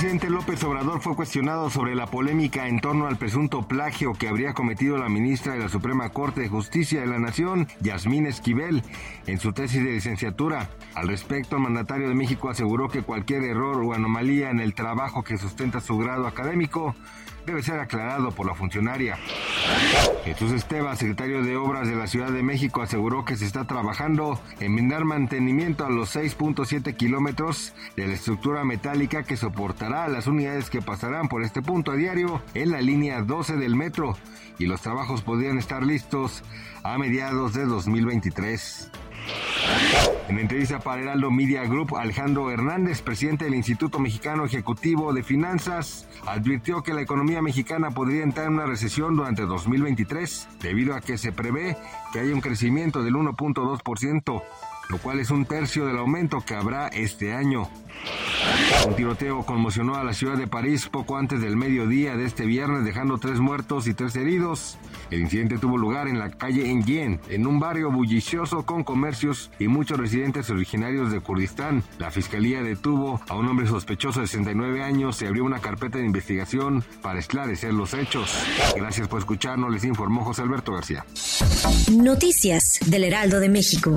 Presidente López Obrador fue cuestionado sobre la polémica en torno al presunto plagio que habría cometido la ministra de la Suprema Corte de Justicia de la Nación, Yasmín Esquivel, en su tesis de licenciatura. Al respecto, el mandatario de México aseguró que cualquier error o anomalía en el trabajo que sustenta su grado académico debe ser aclarado por la funcionaria. Jesús Esteba, secretario de Obras de la Ciudad de México, aseguró que se está trabajando en dar mantenimiento a los 6.7 kilómetros de la estructura metálica que soportará a las unidades que pasarán por este punto a diario en la línea 12 del metro y los trabajos podrían estar listos a mediados de 2023. En entrevista para Heraldo Media Group, Alejandro Hernández, presidente del Instituto Mexicano Ejecutivo de Finanzas, advirtió que la economía mexicana podría entrar en una recesión durante 2023 debido a que se prevé que haya un crecimiento del 1.2%, lo cual es un tercio del aumento que habrá este año. Un tiroteo conmocionó a la ciudad de París poco antes del mediodía de este viernes, dejando tres muertos y tres heridos. El incidente tuvo lugar en la calle Enghien, en un barrio bullicioso con comercios y muchos residentes originarios de Kurdistán. La fiscalía detuvo a un hombre sospechoso de 69 años y abrió una carpeta de investigación para esclarecer los hechos. Gracias por escucharnos, les informó José Alberto García. Noticias del Heraldo de México.